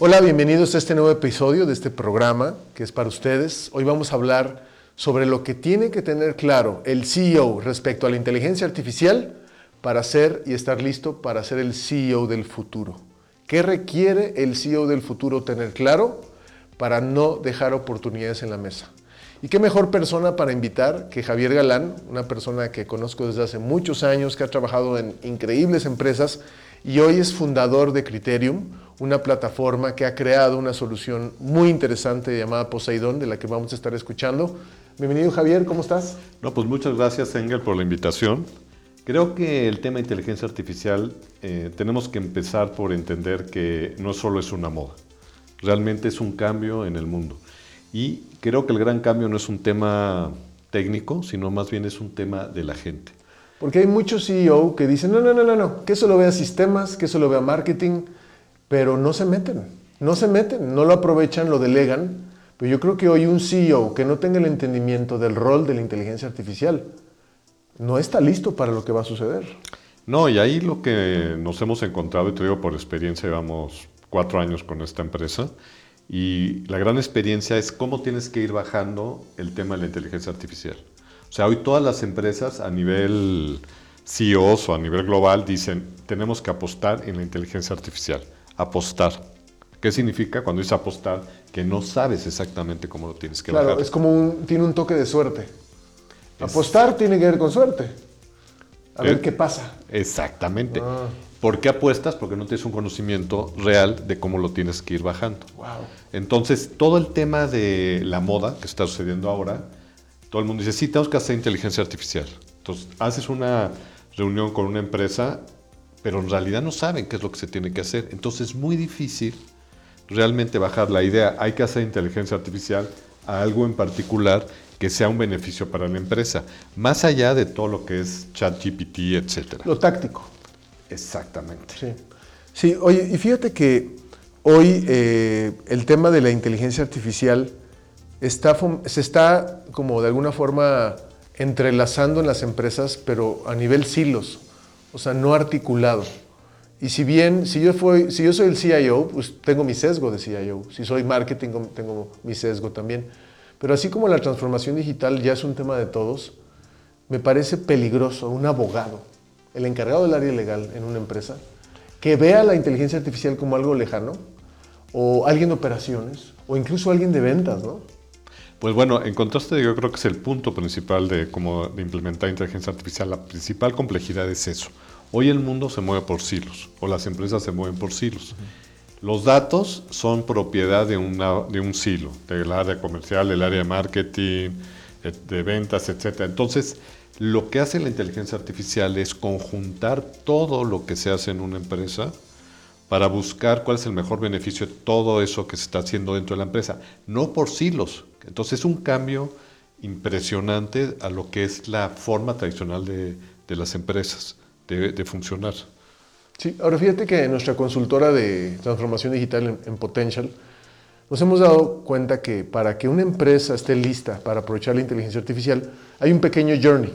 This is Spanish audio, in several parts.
Hola, bienvenidos a este nuevo episodio de este programa que es para ustedes. Hoy vamos a hablar sobre lo que tiene que tener claro el CEO respecto a la inteligencia artificial para ser y estar listo para ser el CEO del futuro. ¿Qué requiere el CEO del futuro tener claro para no dejar oportunidades en la mesa? Y qué mejor persona para invitar que Javier Galán, una persona que conozco desde hace muchos años, que ha trabajado en increíbles empresas y hoy es fundador de Criterium, una plataforma que ha creado una solución muy interesante llamada Poseidón, de la que vamos a estar escuchando. Bienvenido Javier, ¿cómo estás? No, pues muchas gracias Engel por la invitación. Creo que el tema de inteligencia artificial eh, tenemos que empezar por entender que no solo es una moda, realmente es un cambio en el mundo. Y creo que el gran cambio no es un tema técnico, sino más bien es un tema de la gente. Porque hay muchos CEO que dicen, no, no, no, no, no, que eso lo vea sistemas, que eso lo vea marketing, pero no se meten, no se meten, no lo aprovechan, lo delegan. Pero yo creo que hoy un CEO que no tenga el entendimiento del rol de la inteligencia artificial no está listo para lo que va a suceder. No, y ahí lo que nos hemos encontrado, y te digo por experiencia, llevamos cuatro años con esta empresa, y la gran experiencia es cómo tienes que ir bajando el tema de la inteligencia artificial. O sea, hoy todas las empresas a nivel CEOs o a nivel global dicen, tenemos que apostar en la inteligencia artificial apostar. ¿Qué significa cuando dice apostar? Que no sabes exactamente cómo lo tienes que Claro, es como un, tiene un toque de suerte. Apostar tiene que ver con suerte. A ver eh, qué pasa. Exactamente. Ah. ¿Por qué apuestas? Porque no tienes un conocimiento real de cómo lo tienes que ir bajando. Wow. Entonces, todo el tema de la moda que está sucediendo ahora, todo el mundo dice, sí, tenemos que hacer inteligencia artificial. Entonces, haces una reunión con una empresa pero en realidad no saben qué es lo que se tiene que hacer. Entonces es muy difícil realmente bajar la idea, hay que hacer inteligencia artificial a algo en particular que sea un beneficio para la empresa, más allá de todo lo que es ChatGPT, etc. Lo táctico. Exactamente. Sí. sí, oye, y fíjate que hoy eh, el tema de la inteligencia artificial se está como de alguna forma entrelazando en las empresas, pero a nivel silos o sea, no articulado. Y si bien, si yo, fui, si yo soy el CIO, pues tengo mi sesgo de CIO. Si soy marketing, tengo mi sesgo también. Pero así como la transformación digital ya es un tema de todos, me parece peligroso un abogado, el encargado del área legal en una empresa, que vea la inteligencia artificial como algo lejano, o alguien de operaciones, o incluso alguien de ventas, ¿no? Pues bueno, encontraste yo creo que es el punto principal de cómo de implementar inteligencia artificial. La principal complejidad es eso. Hoy el mundo se mueve por silos, o las empresas se mueven por silos. Los datos son propiedad de, una, de un silo, del área comercial, del área de marketing, eh, de ventas, etc. Entonces, lo que hace la inteligencia artificial es conjuntar todo lo que se hace en una empresa para buscar cuál es el mejor beneficio de todo eso que se está haciendo dentro de la empresa, no por silos. Entonces es un cambio impresionante a lo que es la forma tradicional de, las empresas de, funcionar. Sí, ahora fíjate que en nuestra consultora de transformación digital en, Potential nos hemos dado cuenta que para que una empresa esté lista para aprovechar la inteligencia artificial hay un pequeño journey.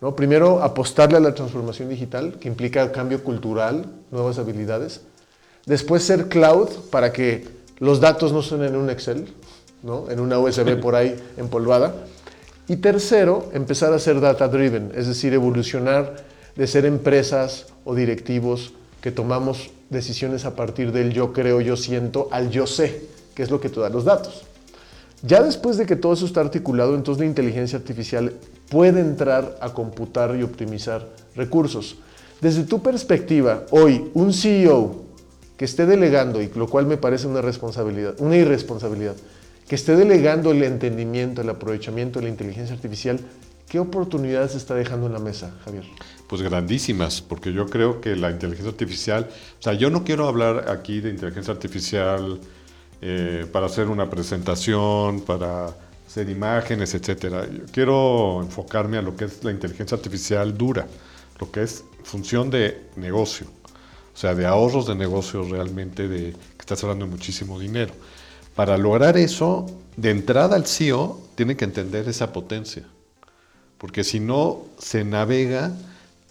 ¿no? Primero, apostarle a la transformación digital, que implica cambio cultural, nuevas habilidades. Después ser cloud para que los datos no suenen en un Excel, ¿no? en una USB por ahí empolvada. Y tercero, empezar a ser data driven, es decir, evolucionar de ser empresas o directivos que tomamos decisiones a partir del yo creo, yo siento, al yo sé, que es lo que te da los datos. Ya después de que todo eso está articulado, entonces la inteligencia artificial puede entrar a computar y optimizar recursos. Desde tu perspectiva, hoy un CEO que esté delegando, y lo cual me parece una responsabilidad, una irresponsabilidad, que esté delegando el entendimiento, el aprovechamiento de la inteligencia artificial, ¿qué oportunidades está dejando en la mesa, Javier? Pues grandísimas, porque yo creo que la inteligencia artificial, o sea, yo no quiero hablar aquí de inteligencia artificial eh, para hacer una presentación, para hacer imágenes, etcétera. Yo quiero enfocarme a lo que es la inteligencia artificial dura, lo que es función de negocio, o sea, de ahorros de negocio realmente, de que estás hablando de muchísimo dinero. Para lograr eso, de entrada al CEO tiene que entender esa potencia, porque si no se navega,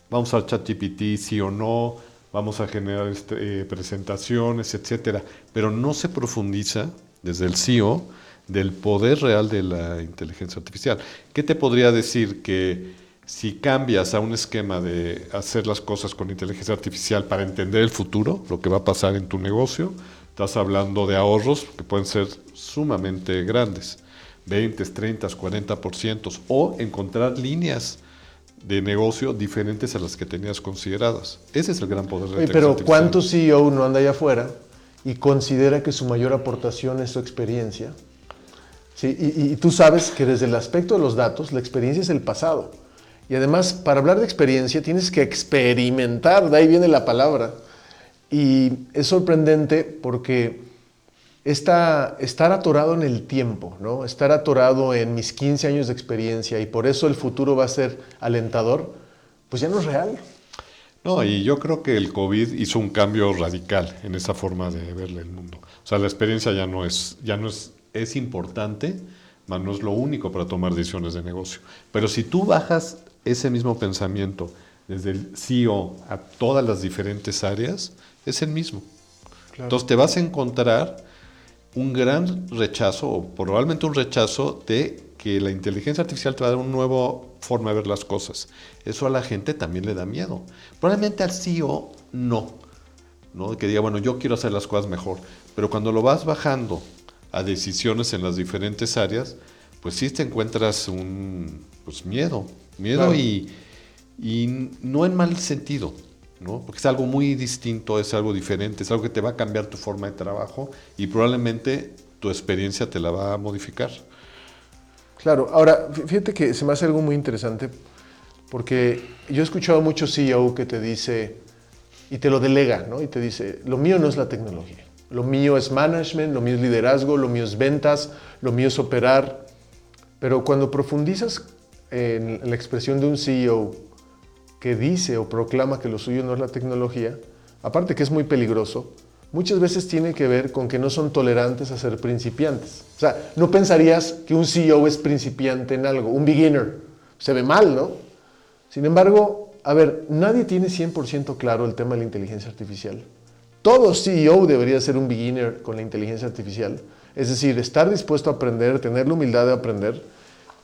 vamos a ChatGPT, sí o no, vamos a generar este, eh, presentaciones, etcétera, pero no se profundiza desde el CEO del poder real de la inteligencia artificial. ¿Qué te podría decir que si cambias a un esquema de hacer las cosas con inteligencia artificial para entender el futuro, lo que va a pasar en tu negocio, estás hablando de ahorros que pueden ser sumamente grandes, 20, 30, 40%, o encontrar líneas de negocio diferentes a las que tenías consideradas. Ese es el gran poder de la Oye, Pero ¿cuánto CEO no anda allá afuera y considera que su mayor aportación es su experiencia? Sí, y, y, tú sabes que desde el aspecto de los datos, la experiencia es el pasado. Y además, para hablar de experiencia, tienes que experimentar, de ahí viene la palabra. Y es sorprendente porque esta, estar atorado en el tiempo, ¿no? estar atorado en mis 15 años de experiencia y por eso el futuro va a ser alentador, pues ya no es real. No, y yo creo que el COVID hizo un cambio radical en esa forma de verle el mundo. O sea, la experiencia ya no es, ya no es, es importante, pero no es lo único para tomar decisiones de negocio. Pero si tú bajas ese mismo pensamiento desde el CEO a todas las diferentes áreas, es el mismo. Claro. Entonces te vas a encontrar un gran rechazo, o probablemente un rechazo de que la inteligencia artificial te va a dar una nueva forma de ver las cosas. Eso a la gente también le da miedo. Probablemente al CEO no, ¿no? que diga, bueno, yo quiero hacer las cosas mejor. Pero cuando lo vas bajando a decisiones en las diferentes áreas, pues sí te encuentras un pues, miedo. Miedo claro. y, y no en mal sentido, ¿no? Porque es algo muy distinto, es algo diferente, es algo que te va a cambiar tu forma de trabajo y probablemente tu experiencia te la va a modificar. Claro, ahora fíjate que se me hace algo muy interesante porque yo he escuchado mucho CEO que te dice y te lo delega, ¿no? Y te dice, lo mío no es la tecnología, lo mío es management, lo mío es liderazgo, lo mío es ventas, lo mío es operar. Pero cuando profundizas en la expresión de un CEO que dice o proclama que lo suyo no es la tecnología, aparte que es muy peligroso, muchas veces tiene que ver con que no son tolerantes a ser principiantes. O sea, no pensarías que un CEO es principiante en algo, un beginner. Se ve mal, ¿no? Sin embargo, a ver, nadie tiene 100% claro el tema de la inteligencia artificial. Todo CEO debería ser un beginner con la inteligencia artificial. Es decir, estar dispuesto a aprender, tener la humildad de aprender.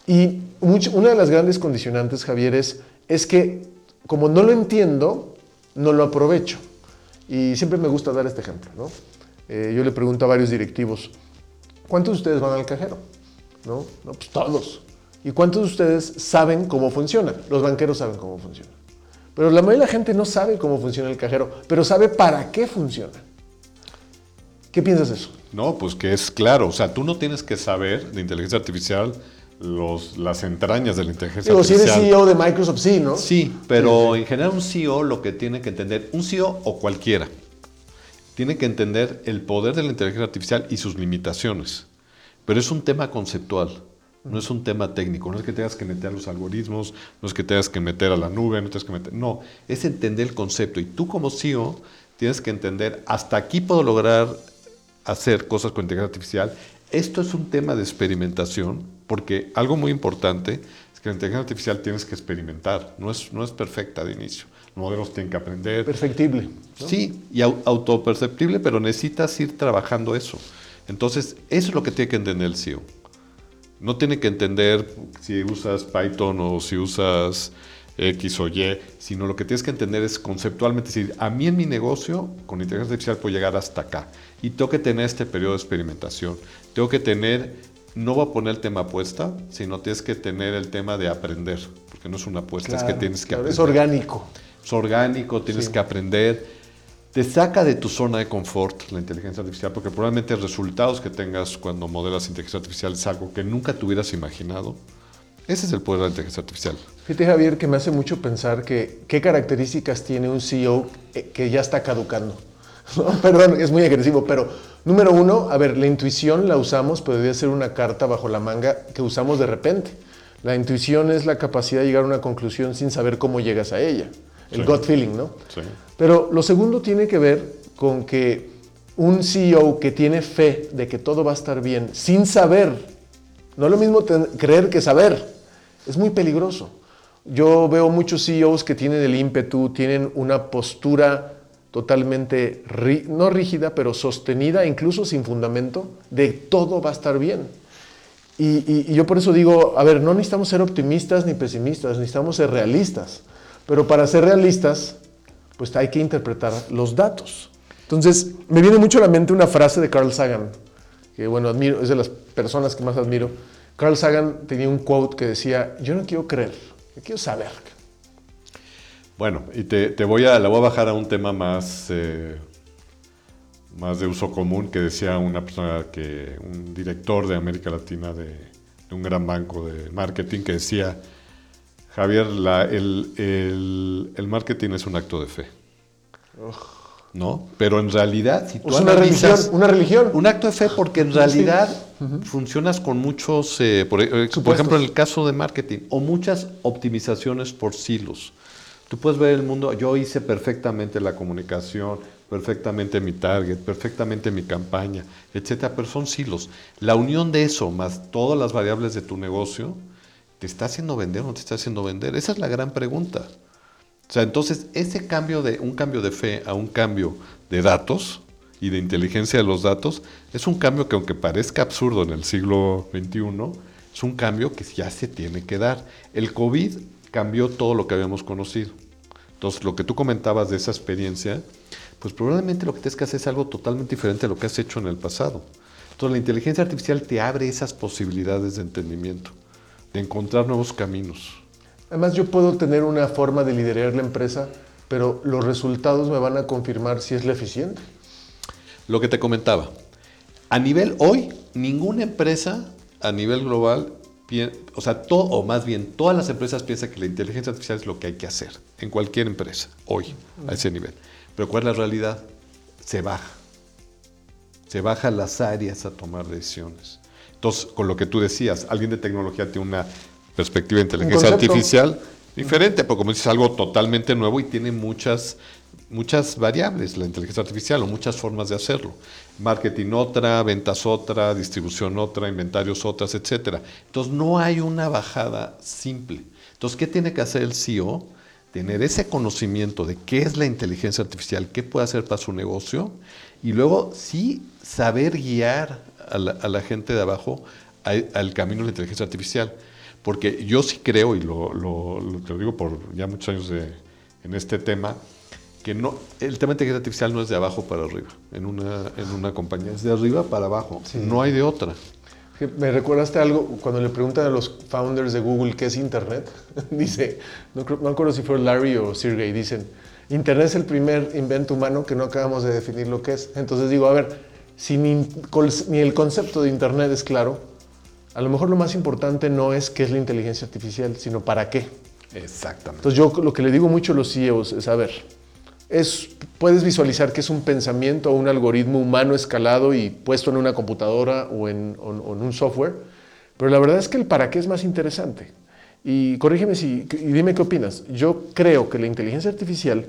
Y una de las grandes condicionantes, Javier, es, es que como no lo entiendo, no lo aprovecho. Y siempre me gusta dar este ejemplo. ¿no? Eh, yo le pregunto a varios directivos, ¿cuántos de ustedes van al cajero? ¿No? no, pues todos. ¿Y cuántos de ustedes saben cómo funciona? Los banqueros saben cómo funciona. Pero la mayoría de la gente no sabe cómo funciona el cajero, pero sabe para qué funciona. ¿Qué piensas de eso? No, pues que es claro. O sea, tú no tienes que saber de inteligencia artificial los, las entrañas de la inteligencia Digo, artificial. si eres CEO de Microsoft, sí, ¿no? Sí, pero sí, en general un CEO lo que tiene que entender, un CEO o cualquiera, tiene que entender el poder de la inteligencia artificial y sus limitaciones. Pero es un tema conceptual, no es un tema técnico, no es que tengas que meter los algoritmos, no es que tengas que meter a la nube, no tienes que meter, no, es entender el concepto. Y tú como CEO tienes que entender, hasta aquí puedo lograr hacer cosas con inteligencia artificial, esto es un tema de experimentación, porque algo muy importante es que la inteligencia artificial tienes que experimentar, no es, no es perfecta de inicio. Los modelos tienen que aprender. Perfectible. ¿no? Sí, y autoperceptible, pero necesitas ir trabajando eso. Entonces, eso es lo que tiene que entender el CEO. No tiene que entender si usas Python o si usas X o Y, sino lo que tienes que entender es conceptualmente decir, a mí en mi negocio con inteligencia artificial puedo llegar hasta acá y tengo que tener este periodo de experimentación, tengo que tener, no voy a poner el tema apuesta, sino tienes que tener el tema de aprender, porque no es una apuesta, claro, es que tienes que claro, aprender. Es orgánico. Es orgánico, tienes sí. que aprender. Te saca de tu zona de confort la inteligencia artificial, porque probablemente los resultados que tengas cuando modelas inteligencia artificial es algo que nunca te hubieras imaginado. Ese es el poder de la inteligencia artificial. Fíjate, Javier, que me hace mucho pensar que qué características tiene un CEO que ya está caducando. Perdón, es muy agresivo, pero número uno, a ver, la intuición la usamos, pero debe ser una carta bajo la manga que usamos de repente. La intuición es la capacidad de llegar a una conclusión sin saber cómo llegas a ella. El gut feeling, ¿no? Sí. Pero lo segundo tiene que ver con que un CEO que tiene fe de que todo va a estar bien, sin saber, no es lo mismo creer que saber, es muy peligroso. Yo veo muchos CEOs que tienen el ímpetu, tienen una postura totalmente, no rígida, pero sostenida, incluso sin fundamento, de todo va a estar bien. Y, yo por eso digo, a ver, no necesitamos ser optimistas ni pesimistas, necesitamos ser realistas. Pero para ser realistas, pues hay que interpretar los datos. Entonces, me viene mucho a la mente una frase de Carl Sagan, que bueno, admiro, es de las personas que más admiro. Carl Sagan tenía un quote que decía, yo no quiero creer, yo quiero saber. Bueno, y te, voy a, la voy a bajar a un tema más, eh, más de uso común que decía una persona que, un director de América Latina de, un gran banco de marketing que decía, Javier, el, marketing es un acto de fe. ¿No? Pero en realidad, si tú una religión, una religión. Un acto de fe porque en realidad funcionas con muchos, eh, por, eh, por, ejemplo, en el caso de marketing, o muchas optimizaciones por silos. Tú puedes ver el mundo, yo hice perfectamente la comunicación, perfectamente mi target, perfectamente mi campaña, etcétera, pero son silos. La unión de eso más todas las variables de tu negocio, ¿te está haciendo vender o no te está haciendo vender? Esa es la gran pregunta. O sea, entonces ese cambio de un cambio de fe a un cambio de datos y de inteligencia de los datos es un cambio que aunque parezca absurdo en el siglo XXI, es un cambio que ya se tiene que dar. El COVID cambió todo lo que habíamos conocido. Entonces, lo que tú comentabas de esa experiencia, pues probablemente lo que tienes que hacer es algo totalmente diferente a lo que has hecho en el pasado. Entonces, la inteligencia artificial te abre esas posibilidades de entendimiento, de encontrar nuevos caminos. Además, yo puedo tener una forma de liderar la empresa, pero los resultados me van a confirmar si es la eficiente. Lo que te comentaba, a nivel hoy, ninguna empresa a nivel global o sea, todo, o más bien, todas las empresas piensan que la inteligencia artificial es lo que hay que hacer, en cualquier empresa, hoy, a ese nivel. Pero ¿cuál es la realidad? Se baja. Se baja las áreas a tomar decisiones. Entonces, con lo que tú decías, alguien de tecnología tiene una perspectiva de inteligencia artificial diferente, porque como dices, algo totalmente nuevo y tiene muchas muchas variables la inteligencia artificial o muchas formas de hacerlo. Marketing otra, ventas otra, distribución otra, inventarios otras, etc. Entonces no hay una bajada simple. Entonces, ¿qué tiene que hacer el CEO? Tener ese conocimiento de qué es la inteligencia artificial, qué puede hacer para su negocio y luego sí saber guiar a la, gente de abajo al camino de la inteligencia artificial. Porque yo sí creo, y lo, te lo digo por ya muchos años en este tema, que no, el tema de inteligencia artificial no es de abajo para arriba en una, en una compañía, es de arriba para abajo, no hay de otra. Me recordaste algo cuando le preguntan a los founders de Google qué es Internet. Dice, no, no acuerdo si fue Larry o Sergey, dicen, Internet es el primer invento humano que no acabamos de definir lo que es. Entonces digo, a ver, si ni, ni el concepto de Internet es claro, a lo mejor lo más importante no es qué es la inteligencia artificial, sino para qué. Exactamente. Entonces yo lo que le digo mucho a los CEOs es, a ver, es, puedes visualizar que es un pensamiento o un algoritmo humano escalado y puesto en una computadora o en, un software, pero la verdad es que el para qué es más interesante. Y corrígeme si, y dime qué opinas. Yo creo que la inteligencia artificial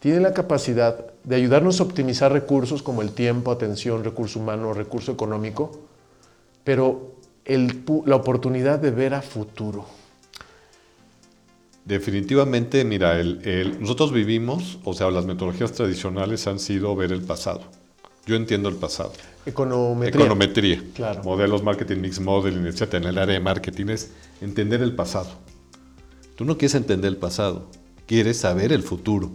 tiene la capacidad de ayudarnos a optimizar recursos como el tiempo, atención, recurso humano, recurso económico, pero la oportunidad de ver a futuro. Definitivamente, mira, el, nosotros vivimos, o sea, las metodologías tradicionales han sido ver el pasado. Yo entiendo el pasado. Econometría. Econometría. Claro. Modelos, marketing, mix modeling, etc. En el área de marketing es entender el pasado. Tú no quieres entender el pasado, quieres saber el futuro.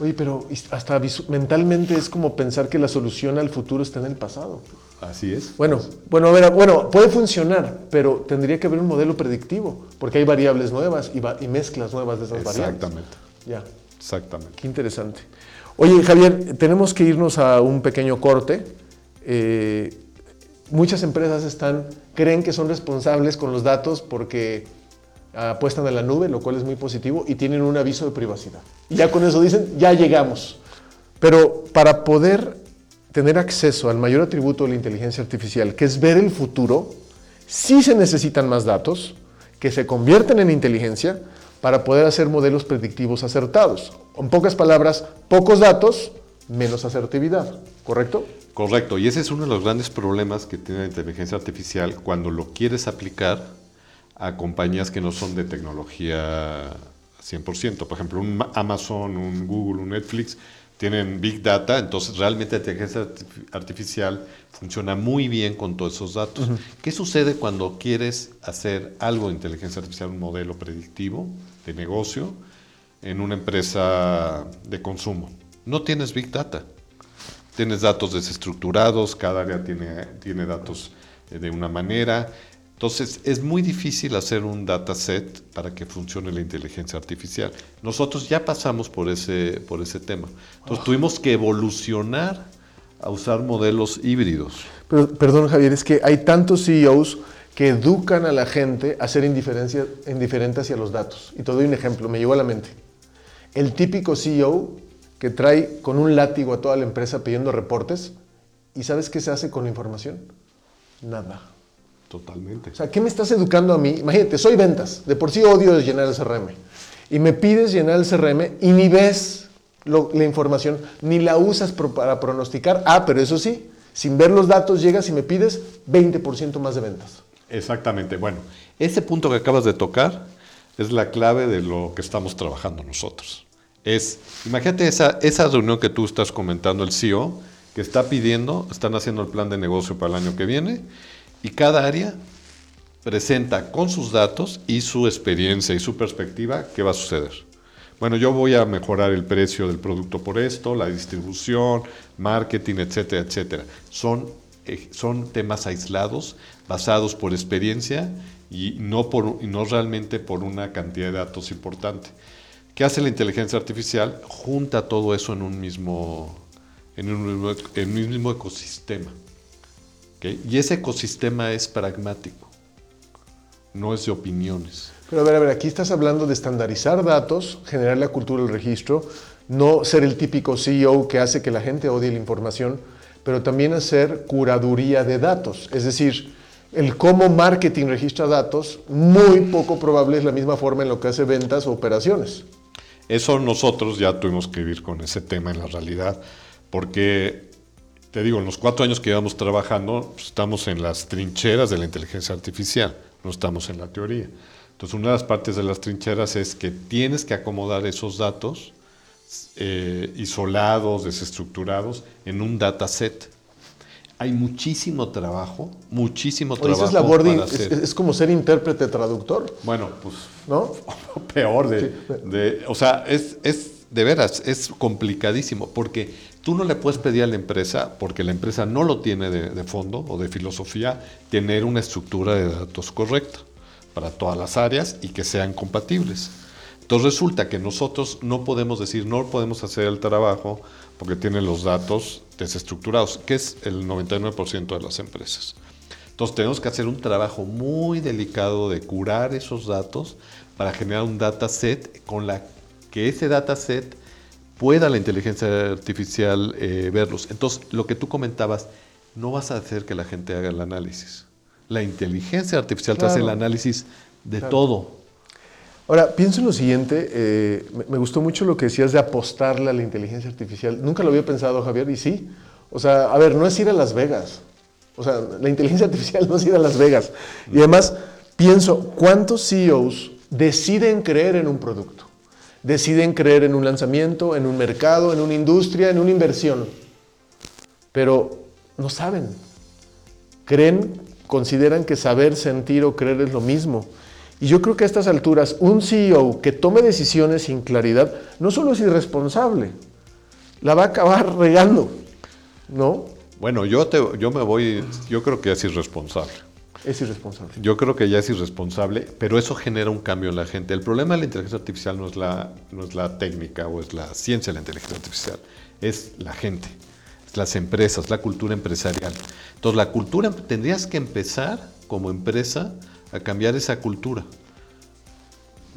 Oye, pero hasta mentalmente es como pensar que la solución al futuro está en el pasado. Así es. Bueno, bueno, bueno, puede funcionar, pero tendría que haber un modelo predictivo, porque hay variables nuevas y, mezclas nuevas de esas variables. Exactamente. Ya. Exactamente. Qué interesante. Oye, Javier, tenemos que irnos a un pequeño corte. Eh, muchas empresas están, creen que son responsables con los datos porque apuestan a la nube, lo cual es muy positivo, y tienen un aviso de privacidad. Ya con eso dicen, ya llegamos. Pero para poder tener acceso al mayor atributo de la inteligencia artificial, que es ver el futuro, sí se necesitan más datos que se convierten en inteligencia para poder hacer modelos predictivos acertados. En pocas palabras, pocos datos, menos asertividad, ¿correcto? Correcto, y ese es uno de los grandes problemas que tiene la inteligencia artificial cuando lo quieres aplicar a compañías que no son de tecnología 100%. Por ejemplo, un Amazon, un Google, un Netflix tienen Big Data, entonces realmente la inteligencia artificial funciona muy bien con todos esos datos. ¿Qué sucede cuando quieres hacer algo de inteligencia artificial, un modelo predictivo de negocio en una empresa de consumo? No tienes Big Data. Tienes datos desestructurados, cada área tiene, tiene datos eh, de una manera. Entonces, es muy difícil hacer un dataset para que funcione la inteligencia artificial. Nosotros ya pasamos por ese, por ese tema. Entonces, tuvimos que evolucionar a usar modelos híbridos. Pero, perdón, Javier, es que hay tantos CEOs que educan a la gente a ser indiferente hacia los datos. Y te doy un ejemplo, me llegó a la mente. El típico CEO que trae con un látigo a toda la empresa pidiendo reportes, ¿y sabes qué se hace con la información? Nada. Totalmente. O sea, ¿qué me estás educando a mí? Imagínate, soy ventas, de por sí odio llenar el CRM. Y me pides llenar el CRM y ni ves la información, ni la usas para pronosticar. Ah, pero eso sí, sin ver los datos llegas y me pides 20% más de ventas. Exactamente. Bueno, ese punto que acabas de tocar es la clave de lo que estamos trabajando nosotros. Es, imagínate esa, esa reunión que tú estás comentando, el CEO, que está pidiendo, están haciendo el plan de negocio para el año que viene y cada área presenta con sus datos y su experiencia y su perspectiva qué va a suceder. Bueno, yo voy a mejorar el precio del producto por esto, la distribución, marketing, etcétera, etcétera. Son, eh, son temas aislados, basados por experiencia y no, por, no realmente por una cantidad de datos importante. ¿Qué hace la inteligencia artificial? Junta todo eso en un mismo, en un, en un mismo ecosistema. Y ese ecosistema es pragmático, no es de opiniones. Pero a ver, a ver, aquí estás hablando de estandarizar datos, generar la cultura del registro, no ser el típico CEO que hace que la gente odie la información, pero también hacer curaduría de datos. Es decir, el cómo marketing registra datos, muy poco probable es la misma forma en lo que hace ventas o operaciones. Eso nosotros ya tuvimos que vivir con ese tema en la realidad, porque te digo, en los cuatro años que llevamos trabajando, pues, estamos en las trincheras de la inteligencia artificial, no estamos en la teoría. Entonces, una de las partes de las trincheras es que tienes que acomodar esos datos eh, isolados, desestructurados, en un dataset. Hay muchísimo trabajo, muchísimo trabajo. Es, labor es, como ser intérprete traductor. Bueno, pues ¿no? peor de, de, o sea, es, es de veras, es complicadísimo, porque tú no le puedes pedir a la empresa, porque la empresa no lo tiene de, fondo o de filosofía, tener una estructura de datos correcta para todas las áreas y que sean compatibles. Entonces resulta que nosotros no podemos decir, no podemos hacer el trabajo porque tienen los datos desestructurados, que es el 99% de las empresas. Entonces tenemos que hacer un trabajo muy delicado de curar esos datos para generar un dataset con la que ese dataset pueda la inteligencia artificial eh, verlos. Entonces, lo que tú comentabas, no vas a hacer que la gente haga el análisis. La inteligencia artificial te hace el análisis de todo. Ahora, pienso en lo siguiente, eh, me, gustó mucho lo que decías de apostarle a la inteligencia artificial. Nunca lo había pensado, Javier, y sí. O sea, a ver, no es ir a Las Vegas. O sea, la inteligencia artificial no es ir a Las Vegas. Y además, pienso, ¿cuántos CEOs deciden creer en un producto? Deciden creer en un lanzamiento, en un mercado, en una industria, en una inversión, pero no saben. Creen, consideran que saber, sentir o creer es lo mismo. Y yo creo que a estas alturas un CEO que tome decisiones sin claridad no solo es irresponsable, la va a acabar regando, ¿no? Bueno, yo, te, yo me voy, yo creo que es irresponsable. Es irresponsable. Yo creo que ya es irresponsable, pero eso genera un cambio en la gente. El problema de la inteligencia artificial no es la, no es la técnica o es la ciencia de la inteligencia artificial, es la gente, es las empresas, la cultura empresarial. Entonces, la cultura, tendrías que empezar como empresa a cambiar esa cultura.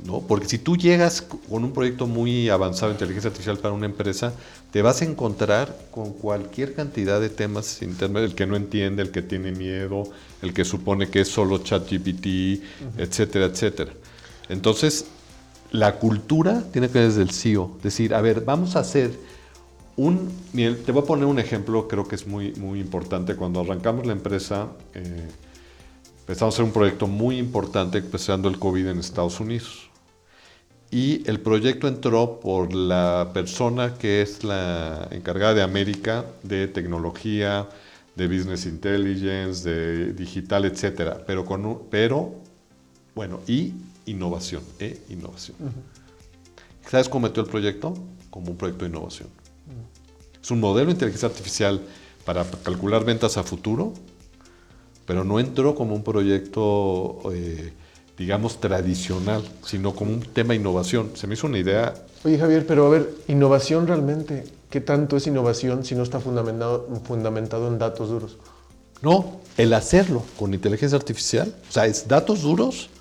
¿No? Porque si tú llegas con un proyecto muy avanzado de inteligencia artificial para una empresa, te vas a encontrar con cualquier cantidad de temas internos, el que no entiende, el que tiene miedo, el que supone que es solo ChatGPT, etcétera, etcétera. Entonces, la cultura tiene que ver desde el CEO, decir, a ver, vamos a hacer un, te voy a poner un ejemplo, creo que es muy, muy importante. Cuando arrancamos la empresa, eh, empezamos a hacer un proyecto muy importante empezando el COVID en Estados Unidos. Y el proyecto entró por la persona que es la encargada de América de tecnología, de business intelligence, de digital, etcétera, pero con pero bueno, y innovación, e innovación. ¿Sabes cómo metió el proyecto? Como un proyecto de innovación. Es un modelo de inteligencia artificial para calcular ventas a futuro, pero no entró como un proyecto, eh, digamos, tradicional, sino como un tema de innovación. Se me hizo una idea. Oye, Javier, pero a ver, innovación realmente, ¿qué tanto es innovación si no está fundamentado, fundamentado en datos duros? No, el hacerlo con inteligencia artificial, o sea, es datos duros,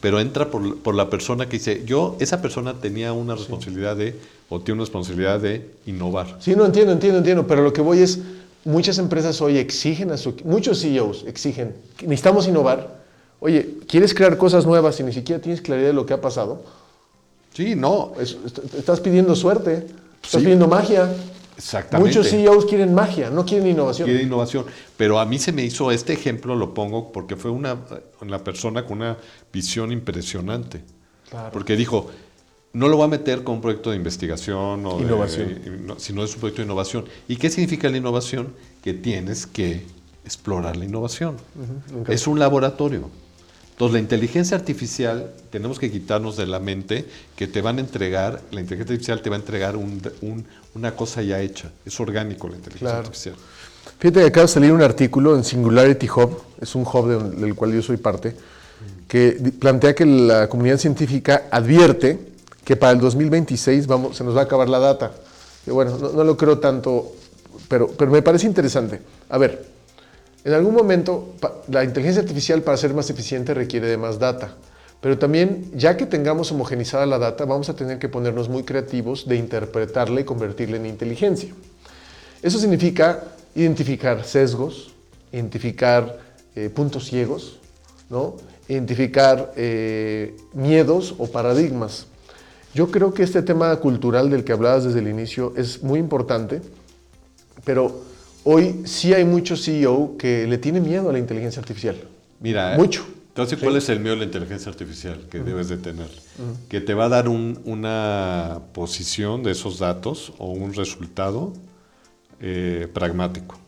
pero entra por, la persona que dice, yo, esa persona tenía una responsabilidad de, o tiene una responsabilidad de innovar. Sí, no entiendo, entiendo, entiendo, pero lo que voy es, muchas empresas hoy exigen a su, muchos CEOs exigen, necesitamos innovar. Oye, ¿quieres crear cosas nuevas y ni siquiera tienes claridad de lo que ha pasado? Sí, no. estás pidiendo suerte, estás pidiendo magia. Exactamente. Muchos CEOs quieren magia, no quieren innovación. Quieren innovación. Pero a mí se me hizo, este ejemplo lo pongo porque fue una, una persona con una visión impresionante. Claro. Porque dijo, no lo va a meter con un proyecto de investigación o innovación. De, sino es un proyecto de innovación. ¿Y qué significa la innovación? Que tienes que explorar la innovación. Es un laboratorio. Entonces, la inteligencia artificial, tenemos que quitarnos de la mente que te van a entregar, la inteligencia artificial te va a entregar una cosa ya hecha. Es orgánico la inteligencia artificial. Fíjate que acaba de salir un artículo en Singularity Hub, es un hub del cual yo soy parte, que plantea que la comunidad científica advierte que para el 2026 vamos, se nos va a acabar la data. Bueno, no, no lo creo tanto, pero, pero me parece interesante. A ver, en algún momento, la inteligencia artificial para ser más eficiente requiere de más data. Pero también, ya que tengamos homogenizada la data, vamos a tener que ponernos muy creativos de interpretarla y convertirla en inteligencia. Eso significa identificar sesgos, identificar eh, puntos ciegos, ¿no? identificar eh, miedos o paradigmas. Yo creo que este tema cultural del que hablabas desde el inicio es muy importante, pero hoy sí hay muchos CEO que le tienen miedo a la inteligencia artificial. Mira, mucho. Entonces, ¿cuál es el miedo a la inteligencia artificial que debes de tener? Que te va a dar una posición de esos datos o un resultado eh, pragmático.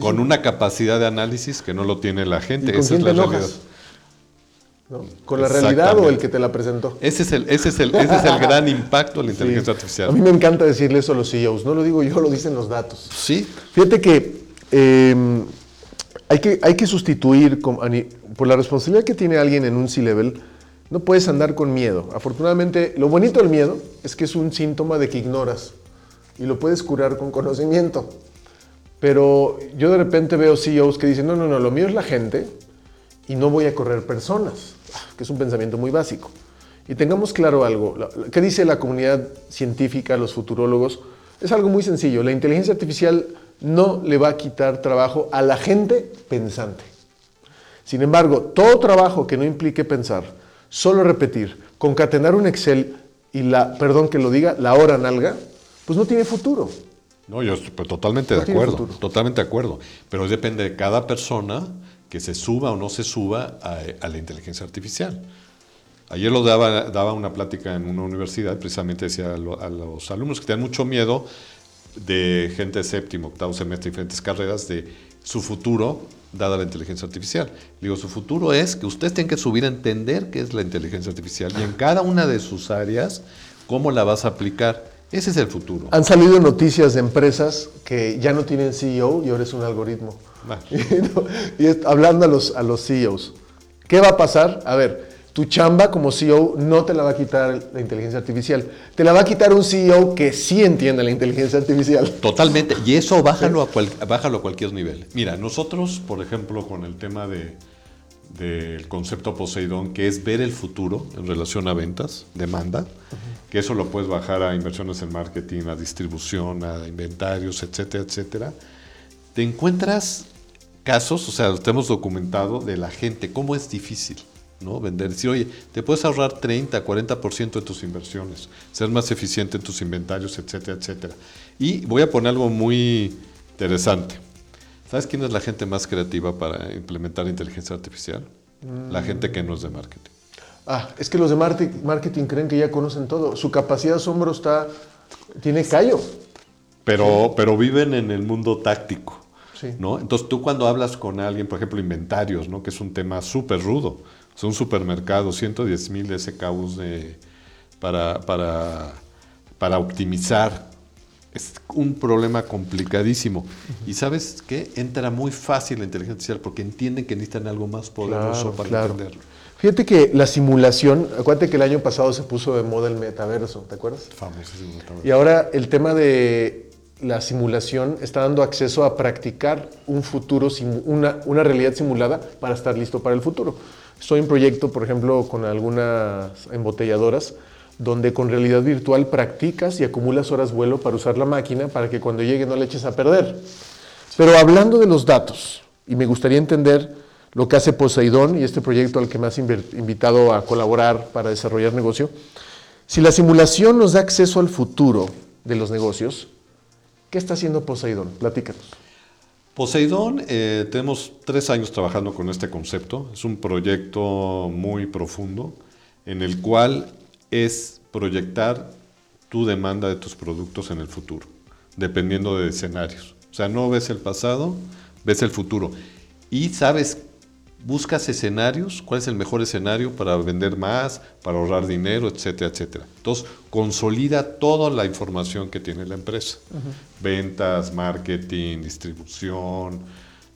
con una capacidad de análisis que no lo tiene la gente. Esa es la realidad. ¿Con la realidad o el que te la presentó? Ese es el, ese es el, ese es el gran impacto de la inteligencia artificial. A mí me encanta decirle eso a los CEOs, no lo digo yo, lo dicen los datos. Sí. Fíjate que, em, hay, que hay que sustituir por la responsabilidad que tiene alguien en un C-Level, no puedes andar con miedo. Afortunadamente, lo bonito del miedo es que es un síntoma de que ignoras y lo puedes curar con conocimiento. Pero yo de repente veo CEOs que dicen, no, no, no, lo mío es la gente y no voy a correr personas que es un pensamiento muy básico. Y tengamos claro algo, ¿qué dice la comunidad científica, los futurólogos? Es algo muy sencillo, la inteligencia artificial no le va a quitar trabajo a la gente pensante. Sin embargo, todo trabajo que no implique pensar, solo repetir, concatenar un Excel y la, perdón que lo diga, la hora nalga, pues no tiene futuro. No, yo estoy totalmente de acuerdo, totalmente de acuerdo, pero depende de cada persona que se suba o no se suba a, la inteligencia artificial. Ayer lo daba, daba una plática en una universidad, precisamente decía a, los alumnos que tenían mucho miedo de gente de séptimo, octavo semestre, diferentes carreras, de su futuro dada la inteligencia artificial. Digo, su futuro es que ustedes tienen que subir a entender qué es la inteligencia artificial y en cada una de sus áreas, cómo la vas a aplicar. Ese es el futuro. Han salido noticias de empresas que ya no tienen CEO y ahora es un algoritmo. y hablando a los, a los CEOs, ¿qué va a pasar? A ver, tu chamba como CEO no te la va a quitar la inteligencia artificial. Te la va a quitar un CEO que sí entiende la inteligencia artificial. Totalmente. Y eso bájalo, a, bájalo a cualquier nivel. Mira, nosotros, por ejemplo, con el tema de, del concepto Poseidón, que es ver el futuro en relación a ventas, demanda, que eso lo puedes bajar a inversiones en marketing, a distribución, a inventarios, etcétera, etcétera. Te encuentras casos, o sea, te hemos documentado de la gente, cómo es difícil. ¿no? Vender, decir, oye, te puedes ahorrar 30, 40% de tus inversiones, ser más eficiente en tus inventarios, etcétera, etcétera. Y voy a poner algo muy interesante. ¿Sabes quién es la gente más creativa para implementar inteligencia artificial? La gente que no es de marketing. Ah, es que los de marketing creen que ya conocen todo. Su capacidad de asombro está, tiene callo. Pero, pero viven en el mundo táctico. ¿No? Entonces tú cuando hablas con alguien, por ejemplo, inventarios, ¿no? que es un tema súper rudo, es un supermercado, 110 mil SKUs de, para, para, para optimizar. Es un problema complicadísimo. Y sabes qué? Entra muy fácil la inteligencia artificial porque entienden que necesitan algo más poderoso para entenderlo. Fíjate que la simulación, acuérdate que el año pasado se puso de moda el metaverso, ¿te acuerdas? Famosísimo. Y ahora el tema de la simulación está dando acceso a practicar un futuro, una, una realidad simulada para estar listo para el futuro. Estoy en proyecto, por ejemplo, con algunas embotelladoras, donde con realidad virtual practicas y acumulas horas vuelo para usar la máquina para que cuando llegue no le eches a perder. Pero hablando de los datos, y me gustaría entender lo que hace Poseidón y este proyecto al que me has invitado a colaborar para desarrollar negocio, si la simulación nos da acceso al futuro de los negocios, ¿qué está haciendo Poseidón? Platícanos. Poseidón, eh, tenemos tres años trabajando con este concepto. Es un proyecto muy profundo en el cual es proyectar tu demanda de tus productos en el futuro, dependiendo de escenarios. O sea, no ves el pasado, ves el futuro. Y sabes buscas escenarios, cuál es el mejor escenario para vender más, para ahorrar dinero, etcétera, etcétera. Entonces, consolida toda la información que tiene la empresa. Ventas, marketing, distribución,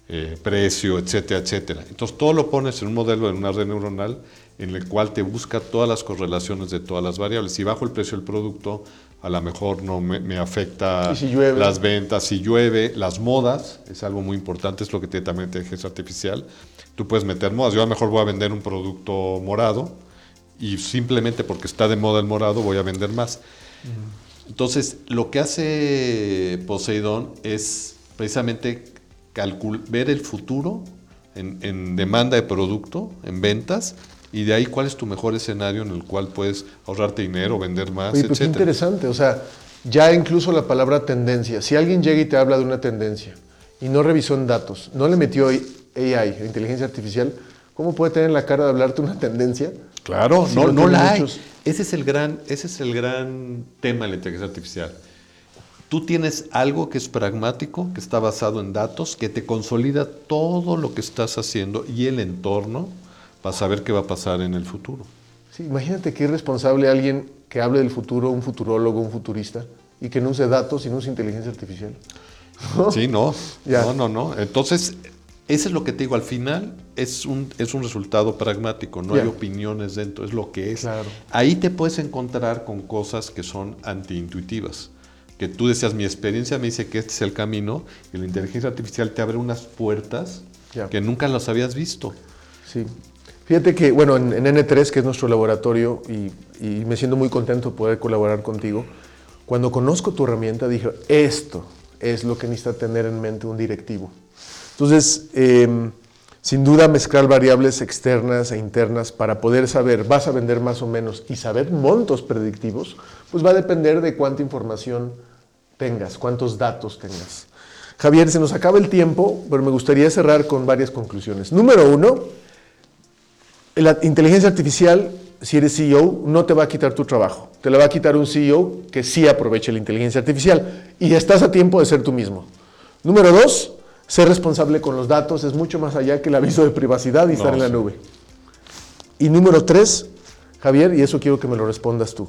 eh, precio, etcétera, etcétera. Entonces, todo lo pones en un modelo, en una red neuronal, en el cual te busca todas las correlaciones de todas las variables. Si bajo el precio del producto, a lo mejor no me, afecta las ventas, si llueve, las modas, es algo muy importante, es lo que tiene también inteligencia artificial. Tú puedes meter modas, yo a lo mejor voy a vender un producto morado y simplemente porque está de moda el morado voy a vender más. Entonces, lo que hace Poseidón es precisamente ver el futuro en, en demanda de producto, en ventas, y de ahí cuál es tu mejor escenario en el cual puedes ahorrarte dinero, vender más, Oye, pues interesante, o sea, ya incluso la palabra tendencia, si alguien llega y te habla de una tendencia y no revisó en datos, no le metió AI, inteligencia artificial, ¿cómo puede tener la cara de hablarte una tendencia? Claro, no, no la hay. Ese es, el gran, ese es el gran tema de la inteligencia artificial. Tú tienes algo que es pragmático, que está basado en datos, que te consolida todo lo que estás haciendo y el entorno para saber qué va a pasar en el futuro. Sí, imagínate qué irresponsable alguien que hable del futuro, un futurólogo, un futurista, y que no use datos y no use inteligencia artificial. Sí, no, no, no, no. Entonces, eso es lo que te digo, al final es un, es un resultado pragmático, no hay opiniones dentro, es lo que es. Ahí te puedes encontrar con cosas que son antiintuitivas. Que tú decías, mi experiencia me dice que este es el camino, y la inteligencia artificial te abre unas puertas que nunca las habías visto. Sí. Fíjate que, bueno, en, N3, que es nuestro laboratorio, y, me siento muy contento de poder colaborar contigo, cuando conozco tu herramienta dije, esto es lo que necesita tener en mente un directivo. Entonces, em, sin duda mezclar variables externas e internas para poder saber, vas a vender más o menos y saber montos predictivos, pues va a depender de cuánta información tengas, cuántos datos tengas. Javier, se nos acaba el tiempo, pero me gustaría cerrar con varias conclusiones. Número uno, la inteligencia artificial, si eres CEO, no te va a quitar tu trabajo. Te la va a quitar un CEO que sí aproveche la inteligencia artificial. Y estás a tiempo de ser tú mismo. Número dos, ser responsable con los datos es mucho más allá que el aviso de privacidad y estar en la nube. Y número tres, Javier, y eso quiero que me lo respondas tú.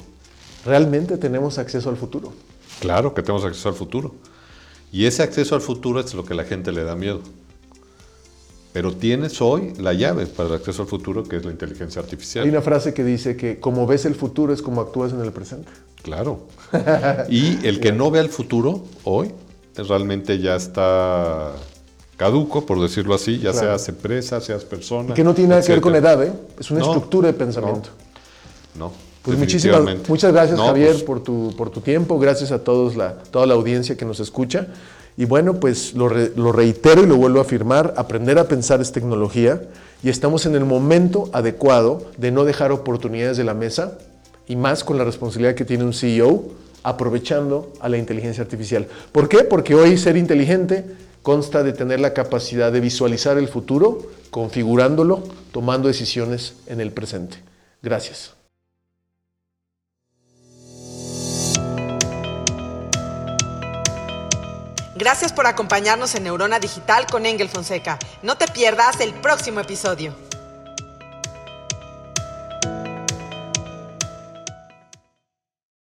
¿Realmente tenemos acceso al futuro? Claro que tenemos acceso al futuro. Y ese acceso al futuro es lo que la gente le da miedo. Pero tienes hoy la llave para el acceso al futuro, que es la inteligencia artificial. Hay una frase que dice que como ves el futuro es como actúas en el presente. Claro. y el que no vea el futuro hoy realmente ya está caduco, por decirlo así, ya seas empresa, seas persona. que no tiene nada que ver con edad, ¿eh? es una estructura de pensamiento. No. Pues muchísimas, muchas gracias Javier pues por, tu, por tu tiempo, gracias a todos la, toda la audiencia que nos escucha. Y bueno, pues lo, lo reitero y lo vuelvo a afirmar, aprender a pensar es tecnología y estamos en el momento adecuado de no dejar oportunidades de la mesa y más con la responsabilidad que tiene un CEO aprovechando a la inteligencia artificial. ¿Por qué? Porque hoy ser inteligente consta de tener la capacidad de visualizar el futuro, configurándolo, tomando decisiones en el presente. Gracias. Gracias por acompañarnos en Neurona Digital con Engel Fonseca. No te pierdas el próximo episodio.